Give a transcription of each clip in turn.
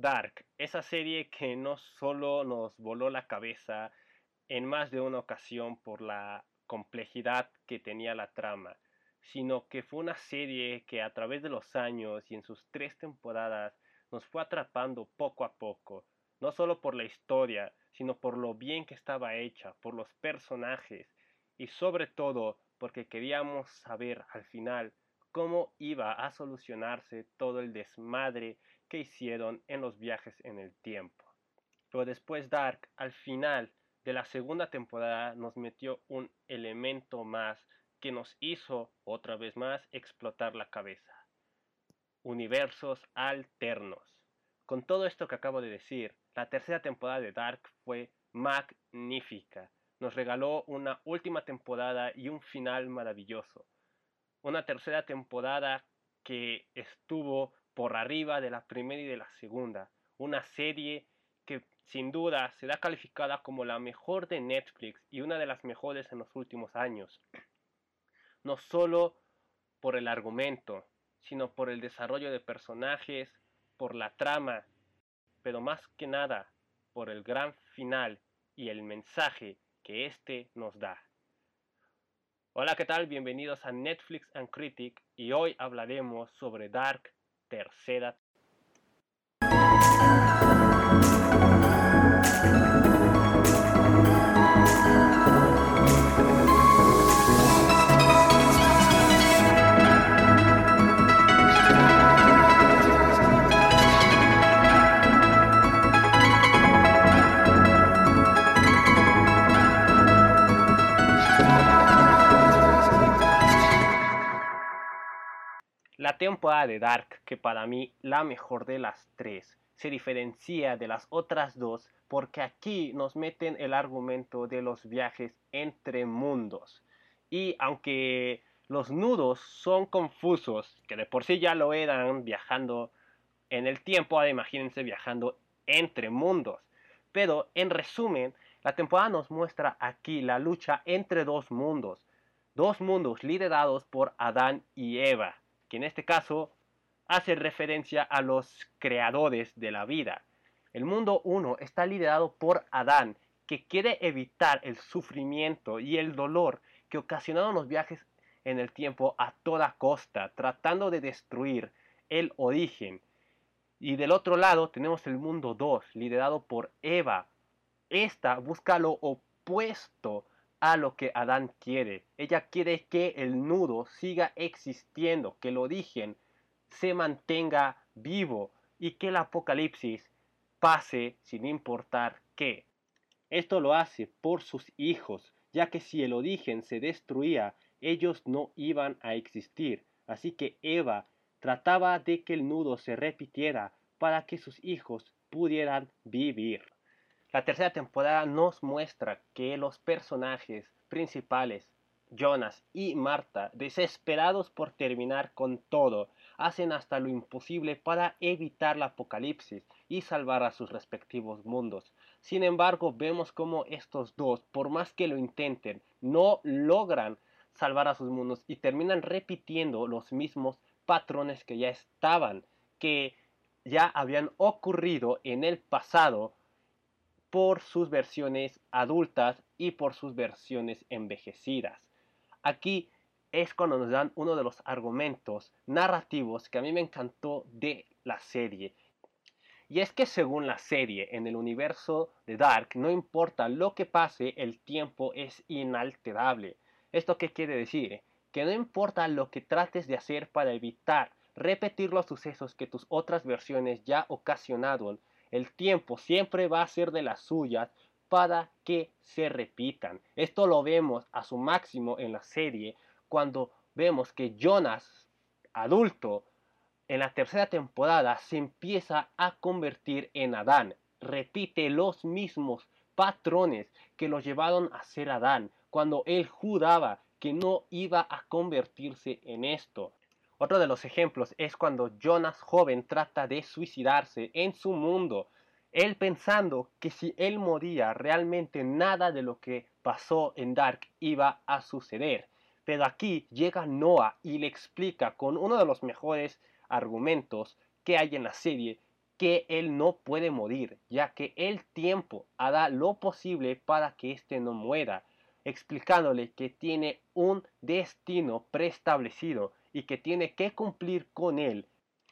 Dark, esa serie que no solo nos voló la cabeza en más de una ocasión por la complejidad que tenía la trama, sino que fue una serie que a través de los años y en sus tres temporadas nos fue atrapando poco a poco, no solo por la historia, sino por lo bien que estaba hecha, por los personajes y sobre todo porque queríamos saber al final cómo iba a solucionarse todo el desmadre que hicieron en los viajes en el tiempo. Pero después Dark, al final de la segunda temporada, nos metió un elemento más que nos hizo otra vez más explotar la cabeza. Universos alternos. Con todo esto que acabo de decir, la tercera temporada de Dark fue magnífica. Nos regaló una última temporada y un final maravilloso. Una tercera temporada que estuvo por arriba de la primera y de la segunda. Una serie que sin duda será calificada como la mejor de Netflix y una de las mejores en los últimos años. No solo por el argumento, sino por el desarrollo de personajes, por la trama, pero más que nada por el gran final y el mensaje que éste nos da. Hola, ¿qué tal? Bienvenidos a Netflix and Critic y hoy hablaremos sobre Dark tercera La temporada de Dark, que para mí la mejor de las tres, se diferencia de las otras dos porque aquí nos meten el argumento de los viajes entre mundos. Y aunque los nudos son confusos, que de por sí ya lo eran viajando en el tiempo, ahora imagínense viajando entre mundos. Pero en resumen, la temporada nos muestra aquí la lucha entre dos mundos, dos mundos liderados por Adán y Eva que en este caso hace referencia a los creadores de la vida. El mundo 1 está liderado por Adán, que quiere evitar el sufrimiento y el dolor que ocasionaron los viajes en el tiempo a toda costa, tratando de destruir el origen. Y del otro lado tenemos el mundo 2, liderado por Eva. Esta busca lo opuesto a lo que Adán quiere. Ella quiere que el nudo siga existiendo, que el origen se mantenga vivo y que el apocalipsis pase sin importar qué. Esto lo hace por sus hijos, ya que si el origen se destruía, ellos no iban a existir. Así que Eva trataba de que el nudo se repitiera para que sus hijos pudieran vivir. La tercera temporada nos muestra que los personajes principales, Jonas y Marta, desesperados por terminar con todo, hacen hasta lo imposible para evitar la apocalipsis y salvar a sus respectivos mundos. Sin embargo, vemos como estos dos, por más que lo intenten, no logran salvar a sus mundos y terminan repitiendo los mismos patrones que ya estaban, que ya habían ocurrido en el pasado por sus versiones adultas y por sus versiones envejecidas. Aquí es cuando nos dan uno de los argumentos narrativos que a mí me encantó de la serie. Y es que según la serie, en el universo de Dark, no importa lo que pase, el tiempo es inalterable. ¿Esto qué quiere decir? Que no importa lo que trates de hacer para evitar repetir los sucesos que tus otras versiones ya ocasionaron, el tiempo siempre va a ser de las suyas para que se repitan. Esto lo vemos a su máximo en la serie cuando vemos que Jonas, adulto, en la tercera temporada se empieza a convertir en Adán. Repite los mismos patrones que lo llevaron a ser Adán cuando él juraba que no iba a convertirse en esto. Otro de los ejemplos es cuando Jonas joven trata de suicidarse en su mundo, él pensando que si él moría realmente nada de lo que pasó en Dark iba a suceder. Pero aquí llega Noah y le explica con uno de los mejores argumentos que hay en la serie que él no puede morir, ya que el tiempo hará lo posible para que éste no muera, explicándole que tiene un destino preestablecido y que tiene que cumplir con él.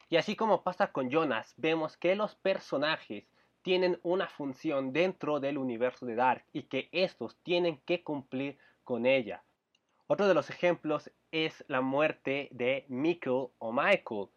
Y así como pasa con Jonas, vemos que los personajes tienen una función dentro del universo de Dark y que estos tienen que cumplir con ella. Otro de los ejemplos es la muerte de Mikkel o Michael.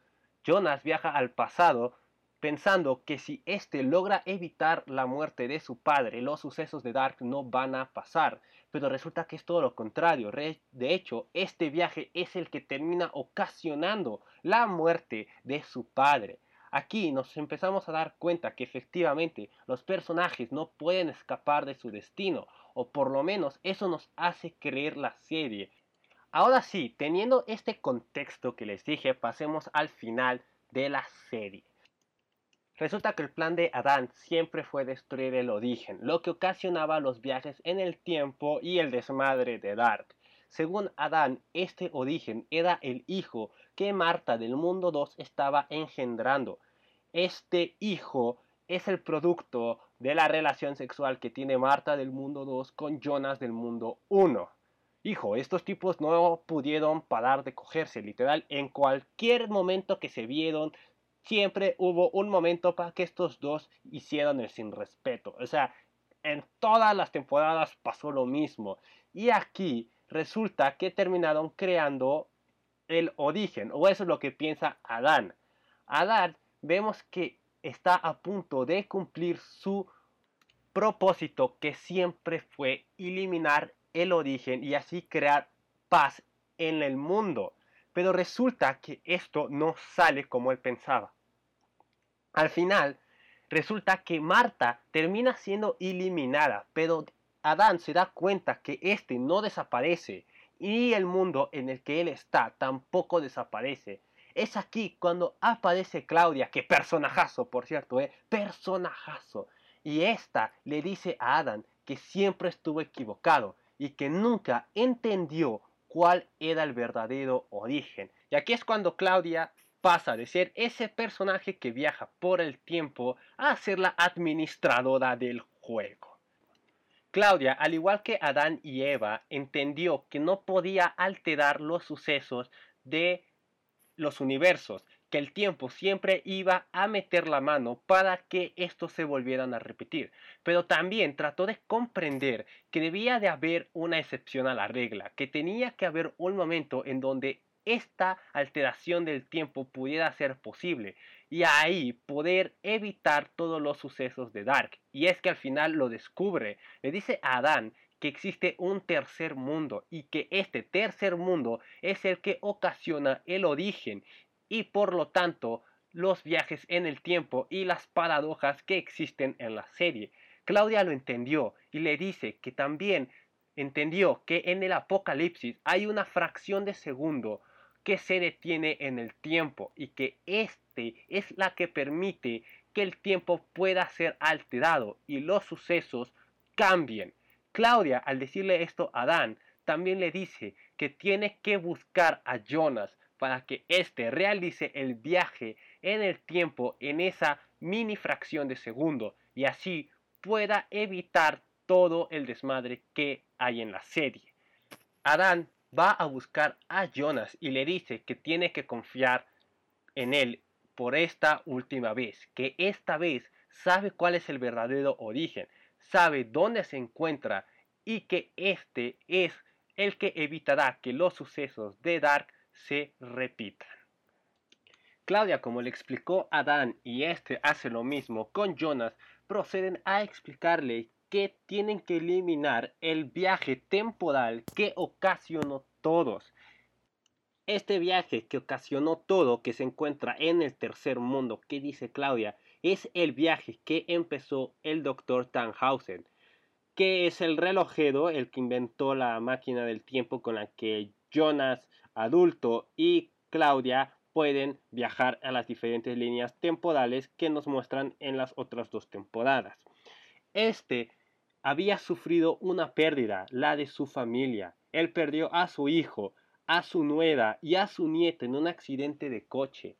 Jonas viaja al pasado pensando que si éste logra evitar la muerte de su padre, los sucesos de Dark no van a pasar. Pero resulta que es todo lo contrario. De hecho, este viaje es el que termina ocasionando la muerte de su padre. Aquí nos empezamos a dar cuenta que efectivamente los personajes no pueden escapar de su destino, o por lo menos eso nos hace creer la serie. Ahora sí, teniendo este contexto que les dije, pasemos al final de la serie. Resulta que el plan de Adán siempre fue destruir el origen, lo que ocasionaba los viajes en el tiempo y el desmadre de Dark. Según Adán, este origen era el hijo que Marta del mundo 2 estaba engendrando. Este hijo es el producto de la relación sexual que tiene Marta del mundo 2 con Jonas del mundo 1. Hijo, estos tipos no pudieron parar de cogerse, literal, en cualquier momento que se vieron, siempre hubo un momento para que estos dos hicieran el sin respeto. O sea, en todas las temporadas pasó lo mismo. Y aquí resulta que terminaron creando el origen, o eso es lo que piensa Adán. Adán vemos que está a punto de cumplir su propósito que siempre fue eliminar el origen y así crear paz en el mundo. Pero resulta que esto no sale como él pensaba. Al final, resulta que Marta termina siendo eliminada, pero Adán se da cuenta que este no desaparece y el mundo en el que él está tampoco desaparece. Es aquí cuando aparece Claudia, que personajazo, por cierto, eh, personajazo. Y esta le dice a Adán que siempre estuvo equivocado y que nunca entendió cuál era el verdadero origen. Y aquí es cuando Claudia pasa de ser ese personaje que viaja por el tiempo a ser la administradora del juego. Claudia, al igual que Adán y Eva, entendió que no podía alterar los sucesos de los universos, que el tiempo siempre iba a meter la mano para que estos se volvieran a repetir. Pero también trató de comprender que debía de haber una excepción a la regla, que tenía que haber un momento en donde esta alteración del tiempo pudiera ser posible y ahí poder evitar todos los sucesos de Dark. Y es que al final lo descubre, le dice a Adán que existe un tercer mundo y que este tercer mundo es el que ocasiona el origen y por lo tanto los viajes en el tiempo y las paradojas que existen en la serie. Claudia lo entendió y le dice que también entendió que en el apocalipsis hay una fracción de segundo que se detiene en el tiempo y que es la que permite que el tiempo pueda ser alterado y los sucesos cambien. Claudia, al decirle esto a Adán, también le dice que tiene que buscar a Jonas para que éste realice el viaje en el tiempo en esa mini fracción de segundo y así pueda evitar todo el desmadre que hay en la serie. Adán va a buscar a Jonas y le dice que tiene que confiar en él por esta última vez, que esta vez sabe cuál es el verdadero origen, sabe dónde se encuentra y que este es el que evitará que los sucesos de Dark se repitan. Claudia, como le explicó a Dan y este hace lo mismo con Jonas, proceden a explicarle que tienen que eliminar el viaje temporal que ocasionó todos. Este viaje que ocasionó todo, que se encuentra en el tercer mundo, que dice Claudia, es el viaje que empezó el doctor Tannhausen, que es el relojero, el que inventó la máquina del tiempo con la que Jonas adulto y Claudia pueden viajar a las diferentes líneas temporales que nos muestran en las otras dos temporadas. Este había sufrido una pérdida, la de su familia. Él perdió a su hijo, a su nuera y a su nieta en un accidente de coche.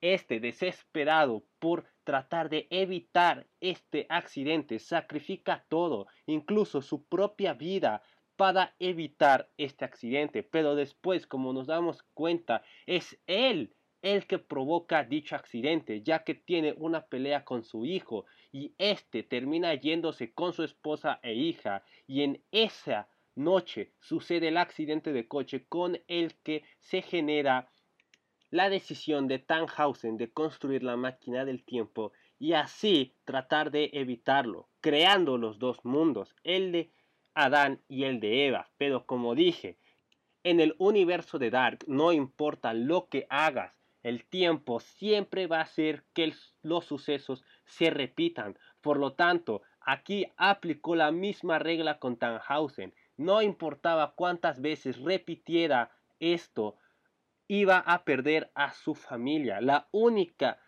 Este, desesperado por tratar de evitar este accidente, sacrifica todo, incluso su propia vida, para evitar este accidente. Pero después, como nos damos cuenta, es él el que provoca dicho accidente, ya que tiene una pelea con su hijo y este termina yéndose con su esposa e hija y en esa noche sucede el accidente de coche con el que se genera la decisión de Tannhausen de construir la máquina del tiempo y así tratar de evitarlo, creando los dos mundos, el de Adán y el de Eva. Pero como dije, en el universo de Dark no importa lo que hagas, el tiempo siempre va a hacer que los sucesos se repitan. Por lo tanto, aquí aplicó la misma regla con Tannhausen. No importaba cuántas veces repitiera esto, iba a perder a su familia. La única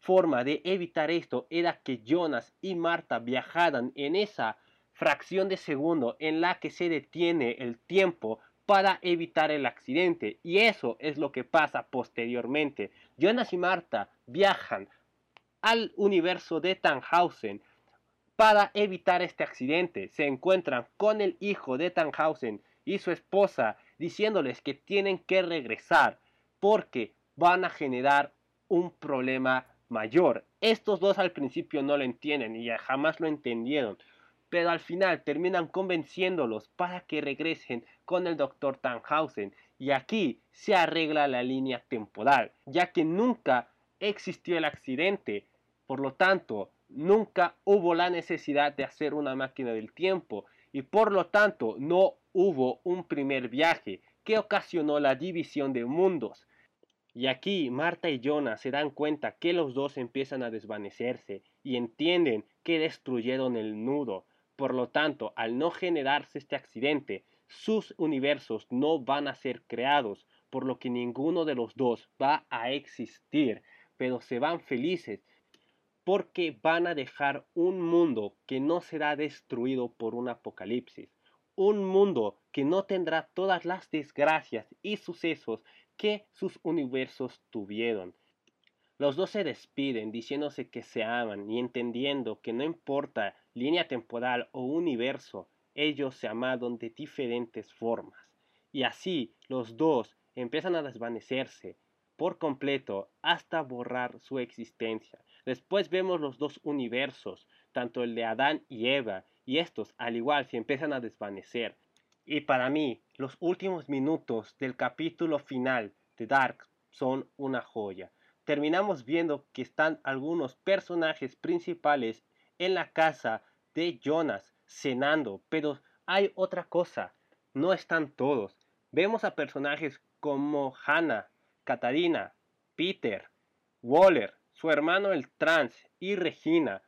forma de evitar esto era que Jonas y Marta viajaran en esa fracción de segundo en la que se detiene el tiempo para evitar el accidente. Y eso es lo que pasa posteriormente. Jonas y Marta viajan al universo de Tannhausen para evitar este accidente. Se encuentran con el hijo de Tannhausen y su esposa diciéndoles que tienen que regresar porque van a generar un problema mayor. Estos dos al principio no lo entienden y jamás lo entendieron, pero al final terminan convenciéndolos para que regresen con el doctor Tannhausen y aquí se arregla la línea temporal, ya que nunca existió el accidente, por lo tanto, nunca hubo la necesidad de hacer una máquina del tiempo y por lo tanto no hubo un primer viaje que ocasionó la división de mundos. Y aquí Marta y Jonah se dan cuenta que los dos empiezan a desvanecerse y entienden que destruyeron el nudo. Por lo tanto, al no generarse este accidente, sus universos no van a ser creados, por lo que ninguno de los dos va a existir, pero se van felices porque van a dejar un mundo que no será destruido por un apocalipsis, un mundo que no tendrá todas las desgracias y sucesos que sus universos tuvieron. Los dos se despiden diciéndose que se aman y entendiendo que no importa línea temporal o universo, ellos se amaron de diferentes formas. Y así los dos empiezan a desvanecerse por completo hasta borrar su existencia. Después vemos los dos universos, tanto el de Adán y Eva, y estos al igual se empiezan a desvanecer. Y para mí, los últimos minutos del capítulo final de Dark son una joya. Terminamos viendo que están algunos personajes principales en la casa de Jonas cenando, pero hay otra cosa, no están todos. Vemos a personajes como Hannah, Katarina, Peter, Waller, su hermano el trans y Regina,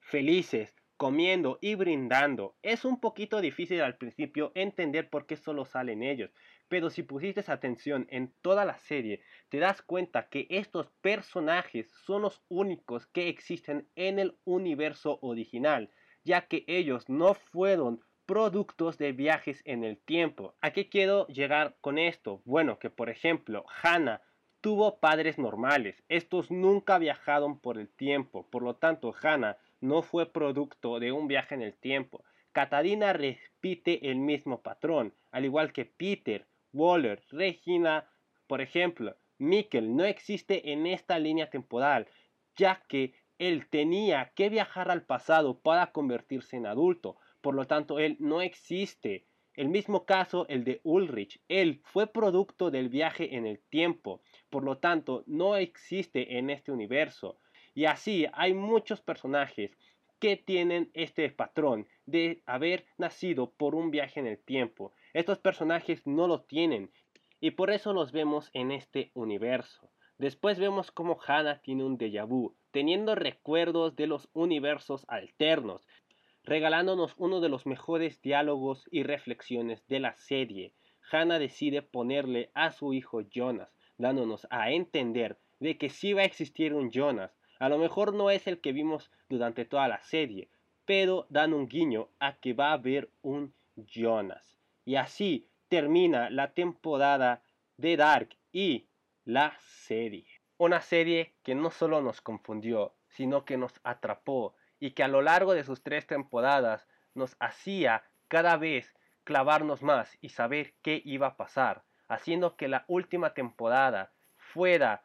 felices, comiendo y brindando. Es un poquito difícil al principio entender por qué solo salen ellos, pero si pusiste atención en toda la serie, te das cuenta que estos personajes son los únicos que existen en el universo original, ya que ellos no fueron productos de viajes en el tiempo. ¿A qué quiero llegar con esto? Bueno, que por ejemplo, Hannah tuvo padres normales. Estos nunca viajaron por el tiempo. Por lo tanto, Hannah no fue producto de un viaje en el tiempo. Katarina repite el mismo patrón, al igual que Peter, Waller, Regina, por ejemplo. Mikkel no existe en esta línea temporal, ya que él tenía que viajar al pasado para convertirse en adulto. Por lo tanto, él no existe. El mismo caso el de Ulrich. Él fue producto del viaje en el tiempo. Por lo tanto, no existe en este universo. Y así hay muchos personajes que tienen este patrón de haber nacido por un viaje en el tiempo. Estos personajes no lo tienen y por eso los vemos en este universo. Después vemos cómo Hannah tiene un déjà vu, teniendo recuerdos de los universos alternos, regalándonos uno de los mejores diálogos y reflexiones de la serie. Hannah decide ponerle a su hijo Jonas, dándonos a entender de que sí va a existir un Jonas, a lo mejor no es el que vimos durante toda la serie, pero dan un guiño a que va a haber un Jonas. Y así termina la temporada de Dark y la serie. Una serie que no solo nos confundió, sino que nos atrapó y que a lo largo de sus tres temporadas nos hacía cada vez clavarnos más y saber qué iba a pasar, haciendo que la última temporada fuera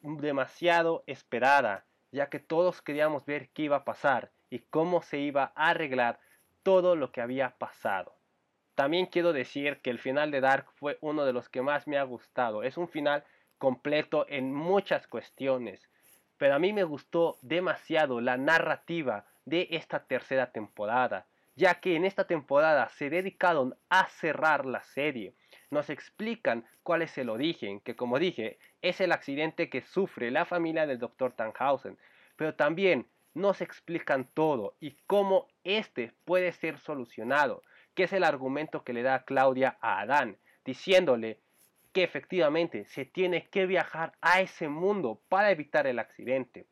demasiado esperada, ya que todos queríamos ver qué iba a pasar y cómo se iba a arreglar todo lo que había pasado. También quiero decir que el final de Dark fue uno de los que más me ha gustado. Es un final completo en muchas cuestiones, pero a mí me gustó demasiado la narrativa de esta tercera temporada, ya que en esta temporada se dedicaron a cerrar la serie. Nos explican cuál es el origen, que como dije, es el accidente que sufre la familia del Dr. Tannhausen, pero también nos explican todo y cómo este puede ser solucionado, que es el argumento que le da Claudia a Adán, diciéndole que efectivamente se tiene que viajar a ese mundo para evitar el accidente.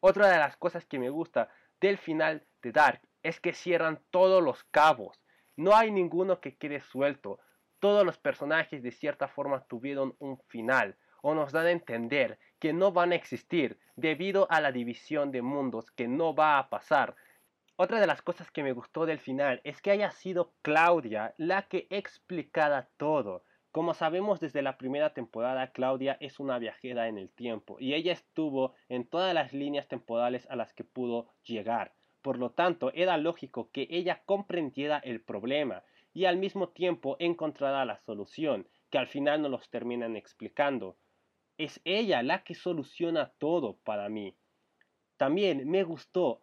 Otra de las cosas que me gusta del final de Dark es que cierran todos los cabos. No hay ninguno que quede suelto. Todos los personajes de cierta forma tuvieron un final o nos dan a entender que no van a existir debido a la división de mundos que no va a pasar. Otra de las cosas que me gustó del final es que haya sido Claudia la que explicara todo. Como sabemos desde la primera temporada, Claudia es una viajera en el tiempo y ella estuvo en todas las líneas temporales a las que pudo llegar. Por lo tanto, era lógico que ella comprendiera el problema y al mismo tiempo encontrara la solución, que al final nos los terminan explicando. Es ella la que soluciona todo para mí. También me gustó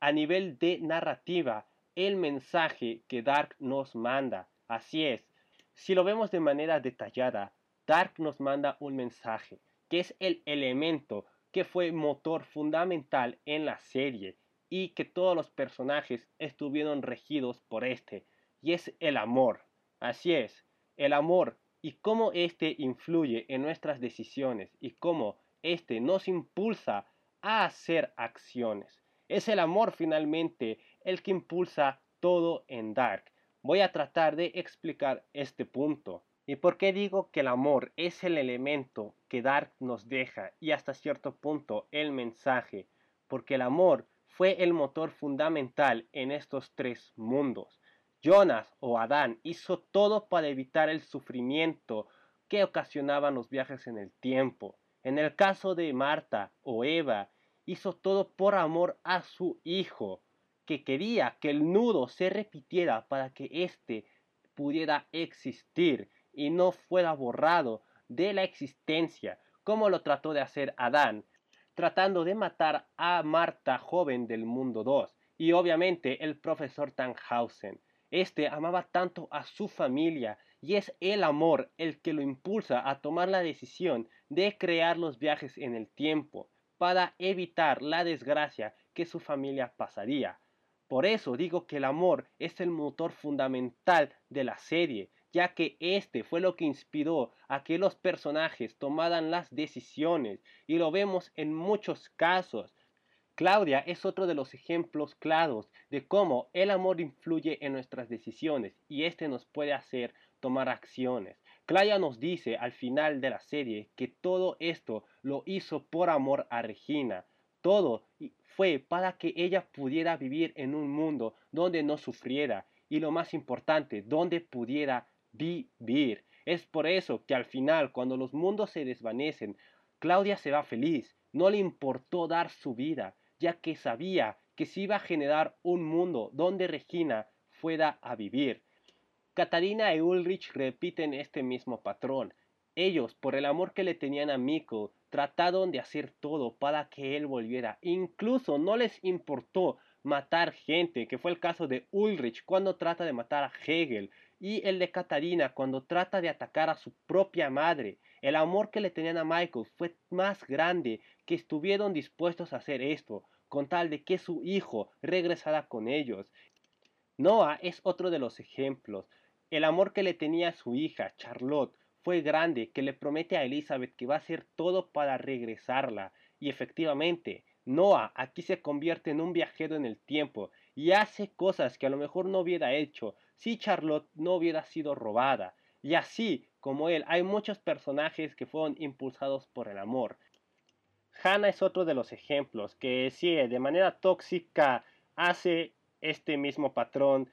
a nivel de narrativa el mensaje que Dark nos manda. Así es, si lo vemos de manera detallada, Dark nos manda un mensaje, que es el elemento que fue motor fundamental en la serie y que todos los personajes estuvieron regidos por este, y es el amor. Así es, el amor y cómo este influye en nuestras decisiones y cómo este nos impulsa a hacer acciones. Es el amor finalmente el que impulsa todo en Dark voy a tratar de explicar este punto. ¿Y por qué digo que el amor es el elemento que Dark nos deja y hasta cierto punto el mensaje? Porque el amor fue el motor fundamental en estos tres mundos. Jonas o Adán hizo todo para evitar el sufrimiento que ocasionaban los viajes en el tiempo. En el caso de Marta o Eva, hizo todo por amor a su hijo que quería que el nudo se repitiera para que éste pudiera existir y no fuera borrado de la existencia, como lo trató de hacer Adán, tratando de matar a Marta joven del mundo 2 y obviamente el profesor Tannhausen. Este amaba tanto a su familia y es el amor el que lo impulsa a tomar la decisión de crear los viajes en el tiempo para evitar la desgracia que su familia pasaría. Por eso digo que el amor es el motor fundamental de la serie, ya que este fue lo que inspiró a que los personajes tomaran las decisiones, y lo vemos en muchos casos. Claudia es otro de los ejemplos claros de cómo el amor influye en nuestras decisiones y este nos puede hacer tomar acciones. Claudia nos dice al final de la serie que todo esto lo hizo por amor a Regina. Todo fue para que ella pudiera vivir en un mundo donde no sufriera y lo más importante, donde pudiera vivir. Es por eso que al final, cuando los mundos se desvanecen, Claudia se va feliz. No le importó dar su vida, ya que sabía que se iba a generar un mundo donde Regina fuera a vivir. Katarina y Ulrich repiten este mismo patrón. Ellos, por el amor que le tenían a Mikko, trataron de hacer todo para que él volviera. Incluso no les importó matar gente, que fue el caso de Ulrich cuando trata de matar a Hegel y el de Katarina cuando trata de atacar a su propia madre. El amor que le tenían a Michael fue más grande que estuvieron dispuestos a hacer esto, con tal de que su hijo regresara con ellos. Noah es otro de los ejemplos. El amor que le tenía a su hija, Charlotte, fue grande que le promete a Elizabeth que va a hacer todo para regresarla. Y efectivamente, Noah aquí se convierte en un viajero en el tiempo y hace cosas que a lo mejor no hubiera hecho si Charlotte no hubiera sido robada. Y así como él, hay muchos personajes que fueron impulsados por el amor. Hannah es otro de los ejemplos que sí, de manera tóxica hace este mismo patrón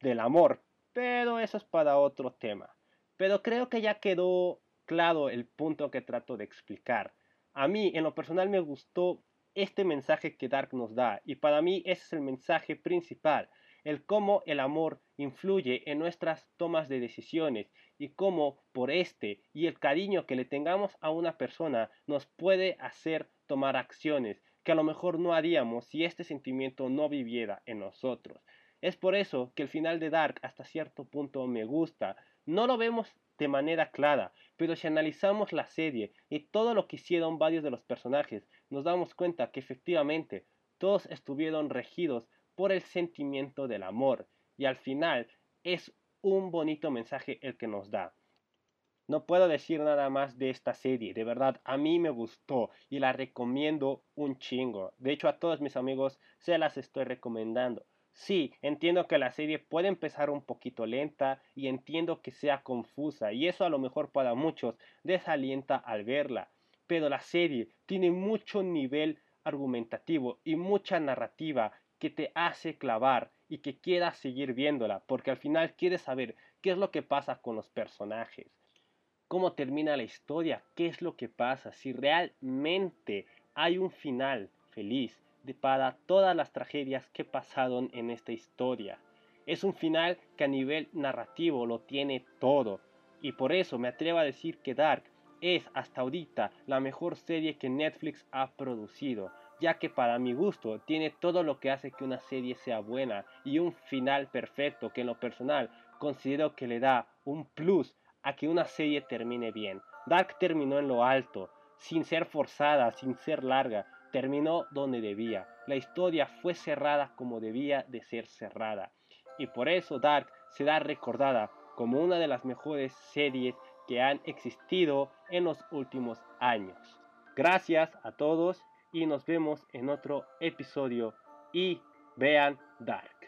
del amor, pero eso es para otro tema. Pero creo que ya quedó claro el punto que trato de explicar. A mí, en lo personal, me gustó este mensaje que Dark nos da, y para mí ese es el mensaje principal, el cómo el amor influye en nuestras tomas de decisiones y cómo por este y el cariño que le tengamos a una persona nos puede hacer tomar acciones que a lo mejor no haríamos si este sentimiento no viviera en nosotros. Es por eso que el final de Dark hasta cierto punto me gusta. No lo vemos de manera clara, pero si analizamos la serie y todo lo que hicieron varios de los personajes, nos damos cuenta que efectivamente todos estuvieron regidos por el sentimiento del amor y al final es un bonito mensaje el que nos da. No puedo decir nada más de esta serie, de verdad a mí me gustó y la recomiendo un chingo. De hecho a todos mis amigos se las estoy recomendando. Sí, entiendo que la serie puede empezar un poquito lenta y entiendo que sea confusa y eso a lo mejor para muchos desalienta al verla. Pero la serie tiene mucho nivel argumentativo y mucha narrativa que te hace clavar y que quieras seguir viéndola porque al final quieres saber qué es lo que pasa con los personajes, cómo termina la historia, qué es lo que pasa, si realmente hay un final feliz para todas las tragedias que pasaron en esta historia. Es un final que a nivel narrativo lo tiene todo. Y por eso me atrevo a decir que Dark es hasta ahorita la mejor serie que Netflix ha producido, ya que para mi gusto tiene todo lo que hace que una serie sea buena y un final perfecto que en lo personal considero que le da un plus a que una serie termine bien. Dark terminó en lo alto, sin ser forzada, sin ser larga, terminó donde debía. La historia fue cerrada como debía de ser cerrada. Y por eso Dark será recordada como una de las mejores series que han existido en los últimos años. Gracias a todos y nos vemos en otro episodio y vean Dark.